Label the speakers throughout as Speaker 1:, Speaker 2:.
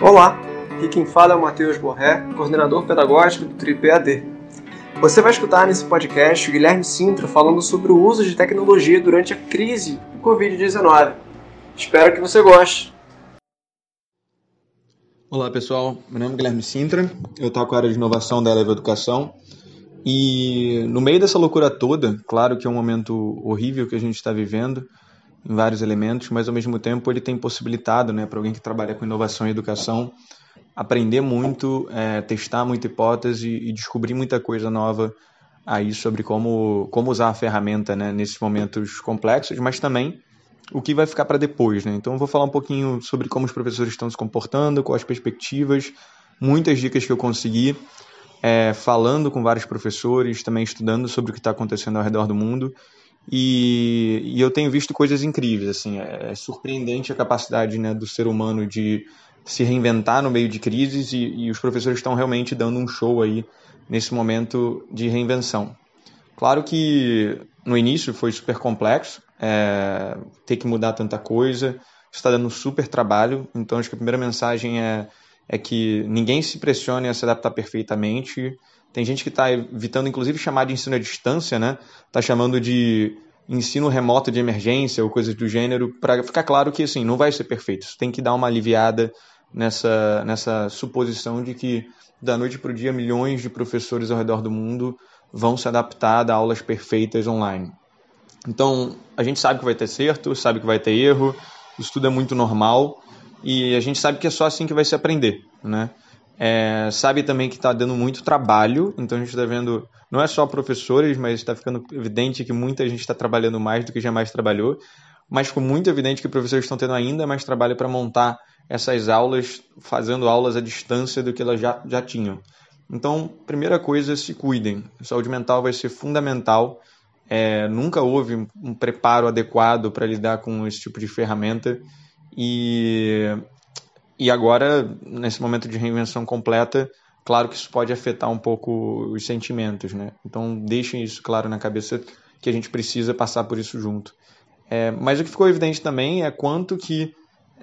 Speaker 1: Olá, aqui quem fala é o Matheus Borré, coordenador pedagógico do Tripé AD. Você vai escutar nesse podcast o Guilherme Sintra falando sobre o uso de tecnologia durante a crise do Covid-19. Espero que você goste.
Speaker 2: Olá pessoal, meu nome é Guilherme Sintra, eu toco a área de inovação da Eleva Educação e no meio dessa loucura toda, claro que é um momento horrível que a gente está vivendo em vários elementos, mas ao mesmo tempo ele tem possibilitado né, para alguém que trabalha com inovação e educação aprender muito, é, testar muita hipótese e descobrir muita coisa nova aí sobre como, como usar a ferramenta né, nesses momentos complexos, mas também o que vai ficar para depois, né? Então eu vou falar um pouquinho sobre como os professores estão se comportando, quais as perspectivas, muitas dicas que eu consegui, é, falando com vários professores, também estudando sobre o que está acontecendo ao redor do mundo. E, e, eu tenho visto coisas incríveis, assim, é, é surpreendente a capacidade né, do ser humano de se reinventar no meio de crises e, e os professores estão realmente dando um show aí nesse momento de reinvenção. Claro que no início foi super complexo, é, ter que mudar tanta coisa, está dando super trabalho, então acho que a primeira mensagem é, é que ninguém se pressione a se adaptar perfeitamente. Tem gente que está evitando, inclusive, chamar de ensino à distância, né? Está chamando de ensino remoto de emergência ou coisas do gênero, para ficar claro que assim, não vai ser perfeito. Você tem que dar uma aliviada nessa, nessa suposição de que da noite para o dia milhões de professores ao redor do mundo vão se adaptar a aulas perfeitas online. Então, a gente sabe que vai ter certo, sabe que vai ter erro, isso tudo é muito normal e a gente sabe que é só assim que vai se aprender, né? É, sabe também que está dando muito trabalho, então a gente está vendo, não é só professores, mas está ficando evidente que muita gente está trabalhando mais do que jamais trabalhou, mas ficou muito evidente que professores estão tendo ainda mais trabalho para montar essas aulas, fazendo aulas à distância do que elas já, já tinham. Então, primeira coisa, se cuidem. Saúde mental vai ser fundamental é, nunca houve um preparo adequado para lidar com esse tipo de ferramenta e, e agora, nesse momento de reinvenção completa, claro que isso pode afetar um pouco os sentimentos, né? Então deixem isso claro na cabeça que a gente precisa passar por isso junto. É, mas o que ficou evidente também é quanto que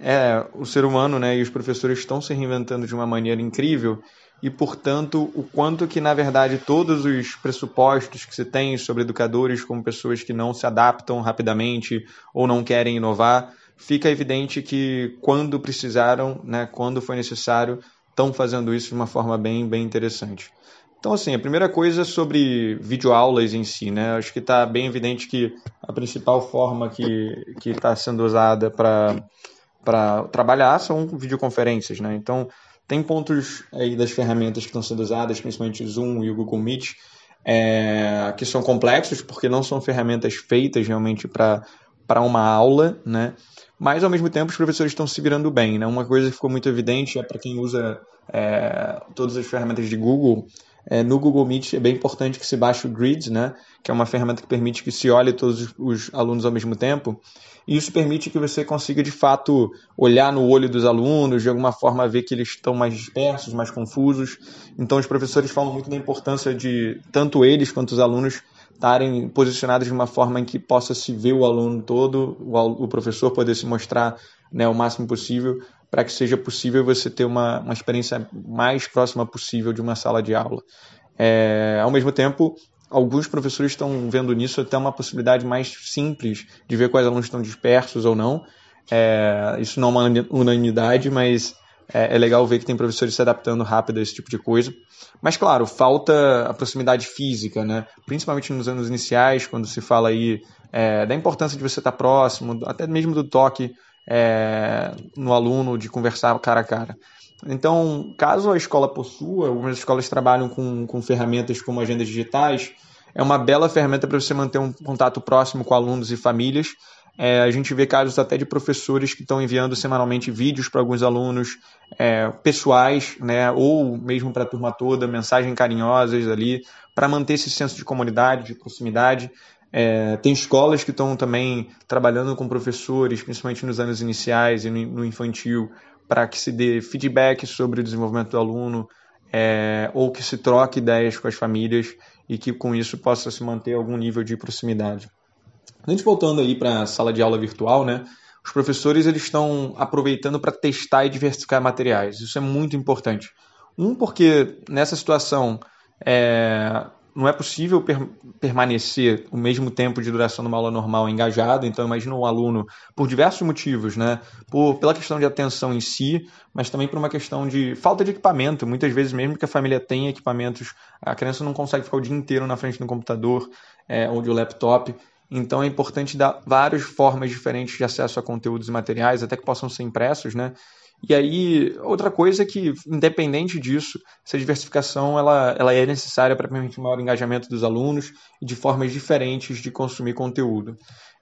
Speaker 2: é, o ser humano né, e os professores estão se reinventando de uma maneira incrível e, portanto, o quanto que, na verdade, todos os pressupostos que se tem sobre educadores como pessoas que não se adaptam rapidamente ou não querem inovar, fica evidente que, quando precisaram, né, quando foi necessário, estão fazendo isso de uma forma bem, bem interessante. Então, assim, a primeira coisa sobre videoaulas em si, né? Acho que está bem evidente que a principal forma que está sendo usada para trabalhar são videoconferências, né? Então, tem pontos aí das ferramentas que estão sendo usadas, principalmente o Zoom e o Google Meet, é, que são complexos, porque não são ferramentas feitas realmente para uma aula, né? Mas, ao mesmo tempo, os professores estão se virando bem, né? Uma coisa que ficou muito evidente é para quem usa é, todas as ferramentas de Google, é, no Google Meet é bem importante que se baixe o Grid, né? Que é uma ferramenta que permite que se olhe todos os alunos ao mesmo tempo. E isso permite que você consiga, de fato, olhar no olho dos alunos, de alguma forma ver que eles estão mais dispersos, mais confusos. Então, os professores falam muito da importância de tanto eles quanto os alunos estarem posicionados de uma forma em que possa se ver o aluno todo, o professor poder se mostrar né, o máximo possível, para que seja possível você ter uma, uma experiência mais próxima possível de uma sala de aula. É, ao mesmo tempo, alguns professores estão vendo nisso até uma possibilidade mais simples de ver quais alunos estão dispersos ou não. É, isso não é uma unanimidade, mas é, é, legal ver que tem professores se adaptando rápido a esse tipo de coisa. Mas, claro, falta a proximidade física, né? principalmente nos anos iniciais, quando se fala aí é, da importância de você estar próximo, até mesmo do toque é, no aluno, de conversar cara a cara. Então, caso a escola possua, algumas escolas trabalham com, com ferramentas como agendas digitais, é uma bela ferramenta para você manter um contato próximo com alunos e famílias. É, a gente vê casos até de professores que estão enviando semanalmente vídeos para alguns alunos é, pessoais, né, ou mesmo para a turma toda, mensagens carinhosas ali, para manter esse senso de comunidade, de proximidade. É, tem escolas que estão também trabalhando com professores, principalmente nos anos iniciais e no, infantil, para que se dê feedback sobre o desenvolvimento do aluno é, ou que se troque ideias com as famílias e que com isso possa se manter algum nível de proximidade. A gente voltando aí para a sala de aula virtual, né? os professores eles estão aproveitando para testar e diversificar materiais. Isso é muito importante. Um, porque nessa situação é, não é possível per permanecer o mesmo tempo de duração numa aula normal engajado, então imagina um aluno, por diversos motivos, né? Por, pela questão de atenção em si, mas também por uma questão de falta de equipamento. Muitas vezes, mesmo que a família tenha equipamentos, a criança não consegue ficar o dia inteiro na frente do computador é, ou do laptop. Então é importante dar várias formas diferentes de acesso a conteúdos e materiais, até que possam ser impressos, né? E aí, outra coisa é que, independente disso, essa diversificação ela, ela é necessária para permitir maior engajamento dos alunos e de formas diferentes de consumir conteúdo.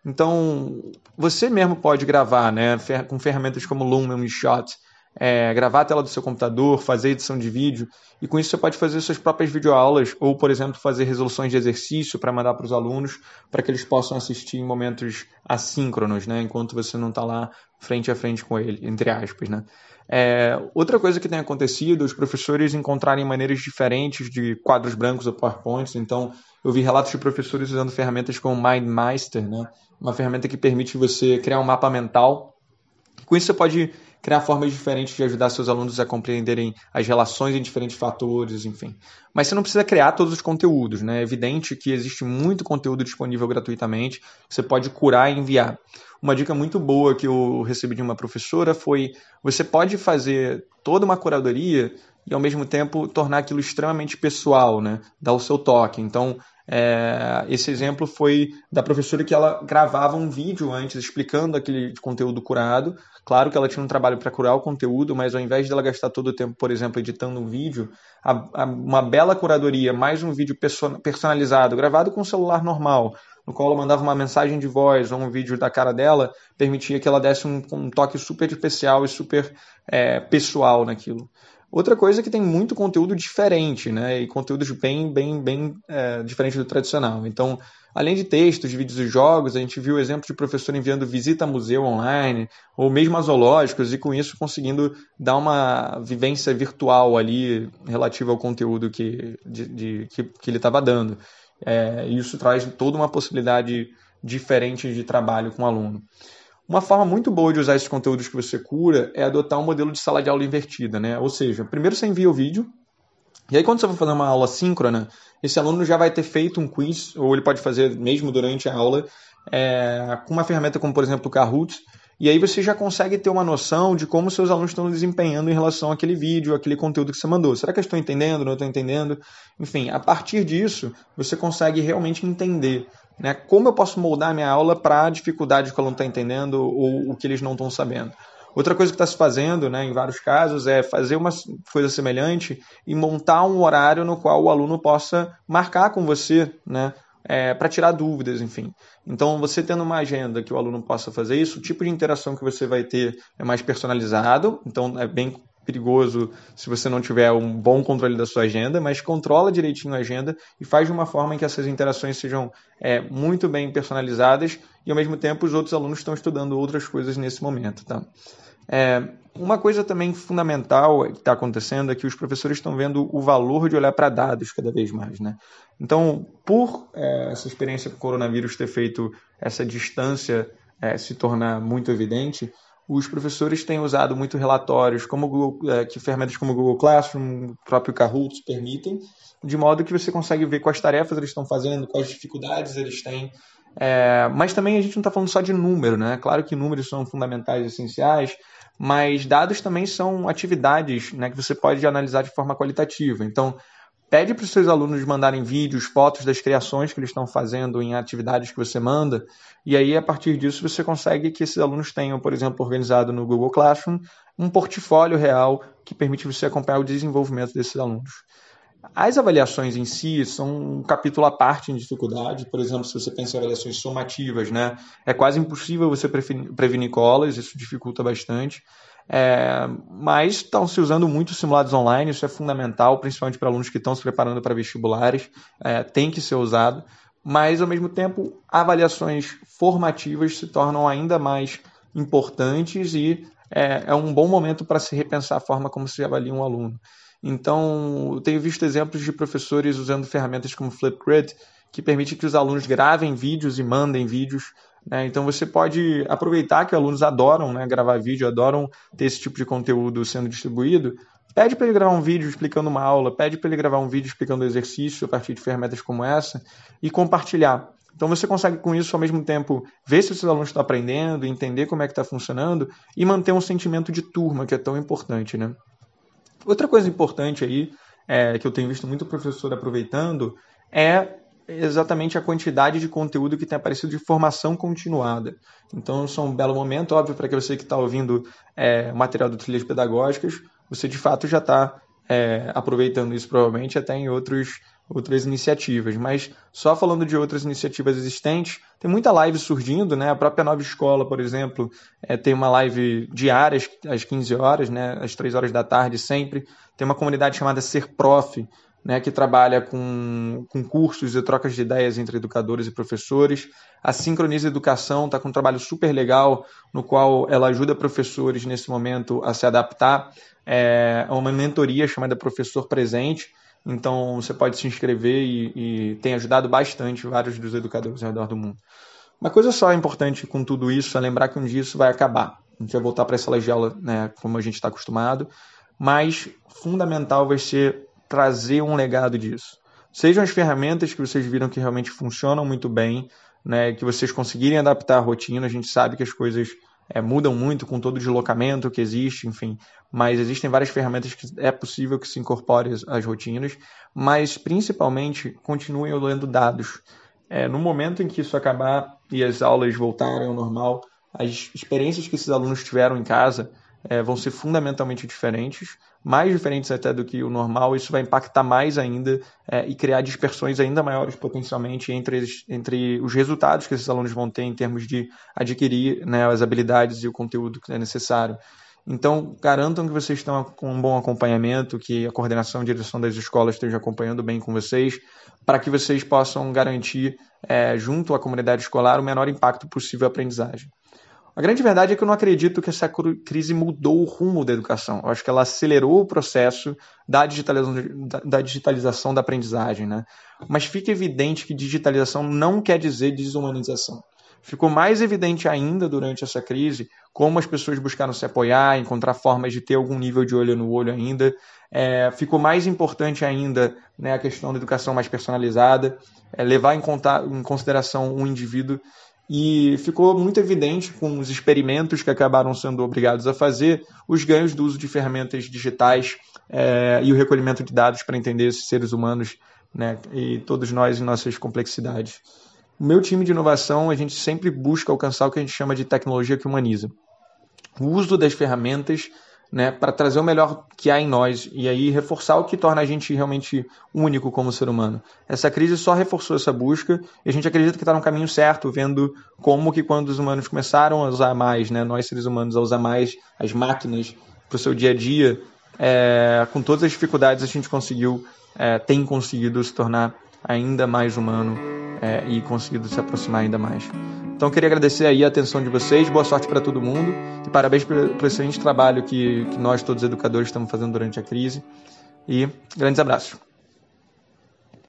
Speaker 2: Então, você mesmo pode gravar né, com ferramentas como Loom e Shot, é, gravar a tela do seu computador, fazer edição de vídeo, e com isso você pode fazer suas próprias videoaulas, ou, por exemplo, fazer resoluções de exercício para mandar para os alunos, para que eles possam assistir em momentos assíncronos, né, enquanto você não está lá frente a frente com ele, entre aspas. Né. É, outra coisa que tem acontecido, os professores encontrarem maneiras diferentes de quadros brancos ou PowerPoints, então eu vi relatos de professores usando ferramentas como MindMeister, né, uma ferramenta que permite você criar um mapa mental. Com isso você pode criar formas diferentes de ajudar seus alunos a compreenderem as relações em diferentes fatores, enfim. Mas você não precisa criar todos os conteúdos, né? É evidente que existe muito conteúdo disponível gratuitamente, você pode curar e enviar. Uma dica muito boa que eu recebi de uma professora foi: você pode fazer toda uma curadoria e ao mesmo tempo tornar aquilo extremamente pessoal, né? Dar o seu toque. Então, é, esse exemplo foi da professora que ela gravava um vídeo antes explicando aquele conteúdo curado. Claro que ela tinha um trabalho para curar o conteúdo, mas ao invés dela gastar todo o tempo, por exemplo, editando um vídeo, a, a, uma bela curadoria, mais um vídeo personalizado, gravado com um celular normal, no qual ela mandava uma mensagem de voz ou um vídeo da cara dela, permitia que ela desse um, um toque super especial e super é, pessoal naquilo. Outra coisa é que tem muito conteúdo diferente, né? E conteúdos bem, bem, bem é, diferente do tradicional. Então, além de textos, de vídeos e jogos, a gente viu exemplos de professor enviando visita a museu online, ou mesmo a zoológicos, e com isso conseguindo dar uma vivência virtual ali relativa ao conteúdo que, de, de, que, que ele estava dando. É, isso traz toda uma possibilidade diferente de trabalho com o aluno. Uma forma muito boa de usar esses conteúdos que você cura é adotar um modelo de sala de aula invertida, né? Ou seja, primeiro você envia o vídeo, e aí quando você for fazer uma aula síncrona, esse aluno já vai ter feito um quiz, ou ele pode fazer mesmo durante a aula, é, com uma ferramenta como, por exemplo, o Kahoot, e aí você já consegue ter uma noção de como seus alunos estão desempenhando em relação àquele vídeo, àquele conteúdo que você mandou. Será que eu estou entendendo? Não estou entendendo? Enfim, a partir disso, você consegue realmente entender né? Como eu posso moldar a minha aula para a dificuldade que o aluno está entendendo ou o que eles não estão sabendo? Outra coisa que está se fazendo, né, em vários casos, é fazer uma coisa semelhante e montar um horário no qual o aluno possa marcar com você, né, é, para tirar dúvidas, enfim. Então, você tendo uma agenda que o aluno possa fazer isso, o tipo de interação que você vai ter é mais personalizado, então é bem perigoso se você não tiver um bom controle da sua agenda, mas controla direitinho a agenda e faz de uma forma em que essas interações sejam é, muito bem personalizadas e ao mesmo tempo os outros alunos estão estudando outras coisas nesse momento. Tá? É, uma coisa também fundamental que está acontecendo é que os professores estão vendo o valor de olhar para dados cada vez mais. Né? Então, por é, essa experiência com o coronavírus ter feito essa distância é, se tornar muito evidente, os professores têm usado muito relatórios, como Google, é, que ferramentas como Google Classroom, o próprio Kahoot permitem, de modo que você consegue ver quais tarefas eles estão fazendo, quais dificuldades eles têm. É, mas também a gente não está falando só de número, né? Claro que números são fundamentais essenciais, mas dados também são atividades né, que você pode analisar de forma qualitativa. Então, Pede para os seus alunos mandarem vídeos, fotos das criações que eles estão fazendo em atividades que você manda, e aí a partir disso você consegue que esses alunos tenham, por exemplo, organizado no Google Classroom, um portfólio real que permite você acompanhar o desenvolvimento desses alunos. As avaliações em si são um capítulo à parte em dificuldade. Por exemplo, se você pensa em avaliações somativas, né, é quase impossível você prevenir colas, isso dificulta bastante. É, mas estão se usando muito simulados online, isso é fundamental, principalmente para alunos que estão se preparando para vestibulares, é, tem que ser usado. Mas, ao mesmo tempo, avaliações formativas se tornam ainda mais importantes e é, é um bom momento para se repensar a forma como se avalia um aluno. Então, eu tenho visto exemplos de professores usando ferramentas como Flipgrid, que permite que os alunos gravem vídeos e mandem vídeos Né? Então você pode aproveitar que alunos adoram né, gravar vídeo, adoram ter esse tipo de conteúdo sendo distribuído. Pede para ele gravar um vídeo explicando uma aula, pede para ele gravar um vídeo explicando exercício a partir de ferramentas como essa e compartilhar. Então você consegue com isso ao mesmo tempo ver se os seus alunos estão aprendendo, entender como é que está funcionando e manter um sentimento de turma que é tão importante, né? Outra coisa importante aí é, que eu tenho visto muito professor aproveitando é exatamente a quantidade de conteúdo que tem aparecido de formação continuada. Então, isso é um belo momento, óbvio, para que você que está ouvindo é, material do Trilhas Pedagógicas, você de fato já está é, aproveitando isso provavelmente até em outros, outras iniciativas. Mas só falando de outras iniciativas existentes, tem muita live surgindo, né? A própria Nova Escola, por exemplo, é, tem uma live diária às 15 horas, né? às 3 horas da tarde sempre. Tem uma comunidade chamada Ser Prof, né, que trabalha com, com cursos e trocas de ideias entre educadores e professores. A Sincroniza Educação está com um trabalho super legal, no qual ela ajuda professores nesse momento a se adaptar. É uma mentoria chamada Professor Presente. Então você pode se inscrever e, e tem ajudado bastante vários dos educadores ao redor do mundo. Uma coisa só importante com tudo isso é lembrar que um dia isso vai acabar. A gente vai voltar para essa sala aula né, como a gente está acostumado, mas fundamental vai ser trazer um legado disso. Sejam as ferramentas que vocês viram que realmente funcionam muito bem, né, que vocês conseguirem adaptar a rotina. A gente sabe que as coisas é, mudam muito com todo o deslocamento que existe, enfim. Mas existem várias ferramentas que é possível que se incorporem às rotinas, mas principalmente continuem olhando dados. É, no momento em que isso acabar e as aulas voltarem ao normal, as experiências que esses alunos tiveram em casa é, vão ser fundamentalmente diferentes, mais diferentes até do que o normal. Isso vai impactar mais ainda é, e criar dispersões ainda maiores potencialmente entre, entre os resultados que esses alunos vão ter em termos de adquirir né, as habilidades e o conteúdo que é necessário. Então, garantam que vocês estão com um bom acompanhamento, que a coordenação e direção das escolas esteja acompanhando bem com vocês, para que vocês possam garantir, é, junto à comunidade escolar, o menor impacto possível à aprendizagem. A grande verdade é que eu não acredito que essa crise mudou o rumo da educação. Eu acho que ela acelerou o processo da digitalização da, digitalização da aprendizagem. Né? Mas fica evidente que digitalização não quer dizer desumanização. Ficou mais evidente ainda durante essa crise como as pessoas buscaram se apoiar, encontrar formas de ter algum nível de olho no olho ainda. É, ficou mais importante ainda né, a questão da educação mais personalizada, é, levar em, conta, em consideração o um indivíduo e ficou muito evidente com os experimentos que acabaram sendo obrigados a fazer os ganhos do uso de ferramentas digitais é, e o recolhimento de dados para entender esses seres humanos né, e todos nós em nossas complexidades. O meu time de inovação, a gente sempre busca alcançar o que a gente chama de tecnologia que humaniza. O uso das ferramentas né, para trazer o melhor que há em nós e aí reforçar o que torna a gente realmente único como ser humano. Essa crise só reforçou essa busca e a gente acredita que está no caminho certo, vendo como que quando os humanos começaram a usar mais, né, nós seres humanos a usar mais as máquinas para o seu dia a dia, é, com todas as dificuldades a gente conseguiu, é, tem conseguido se tornar ainda mais humano é, e conseguido se aproximar ainda mais. Então queria agradecer aí a atenção de vocês, boa sorte para todo mundo e parabéns pelo, excelente trabalho que, que nós todos educadores estamos fazendo durante a crise e grandes abraços.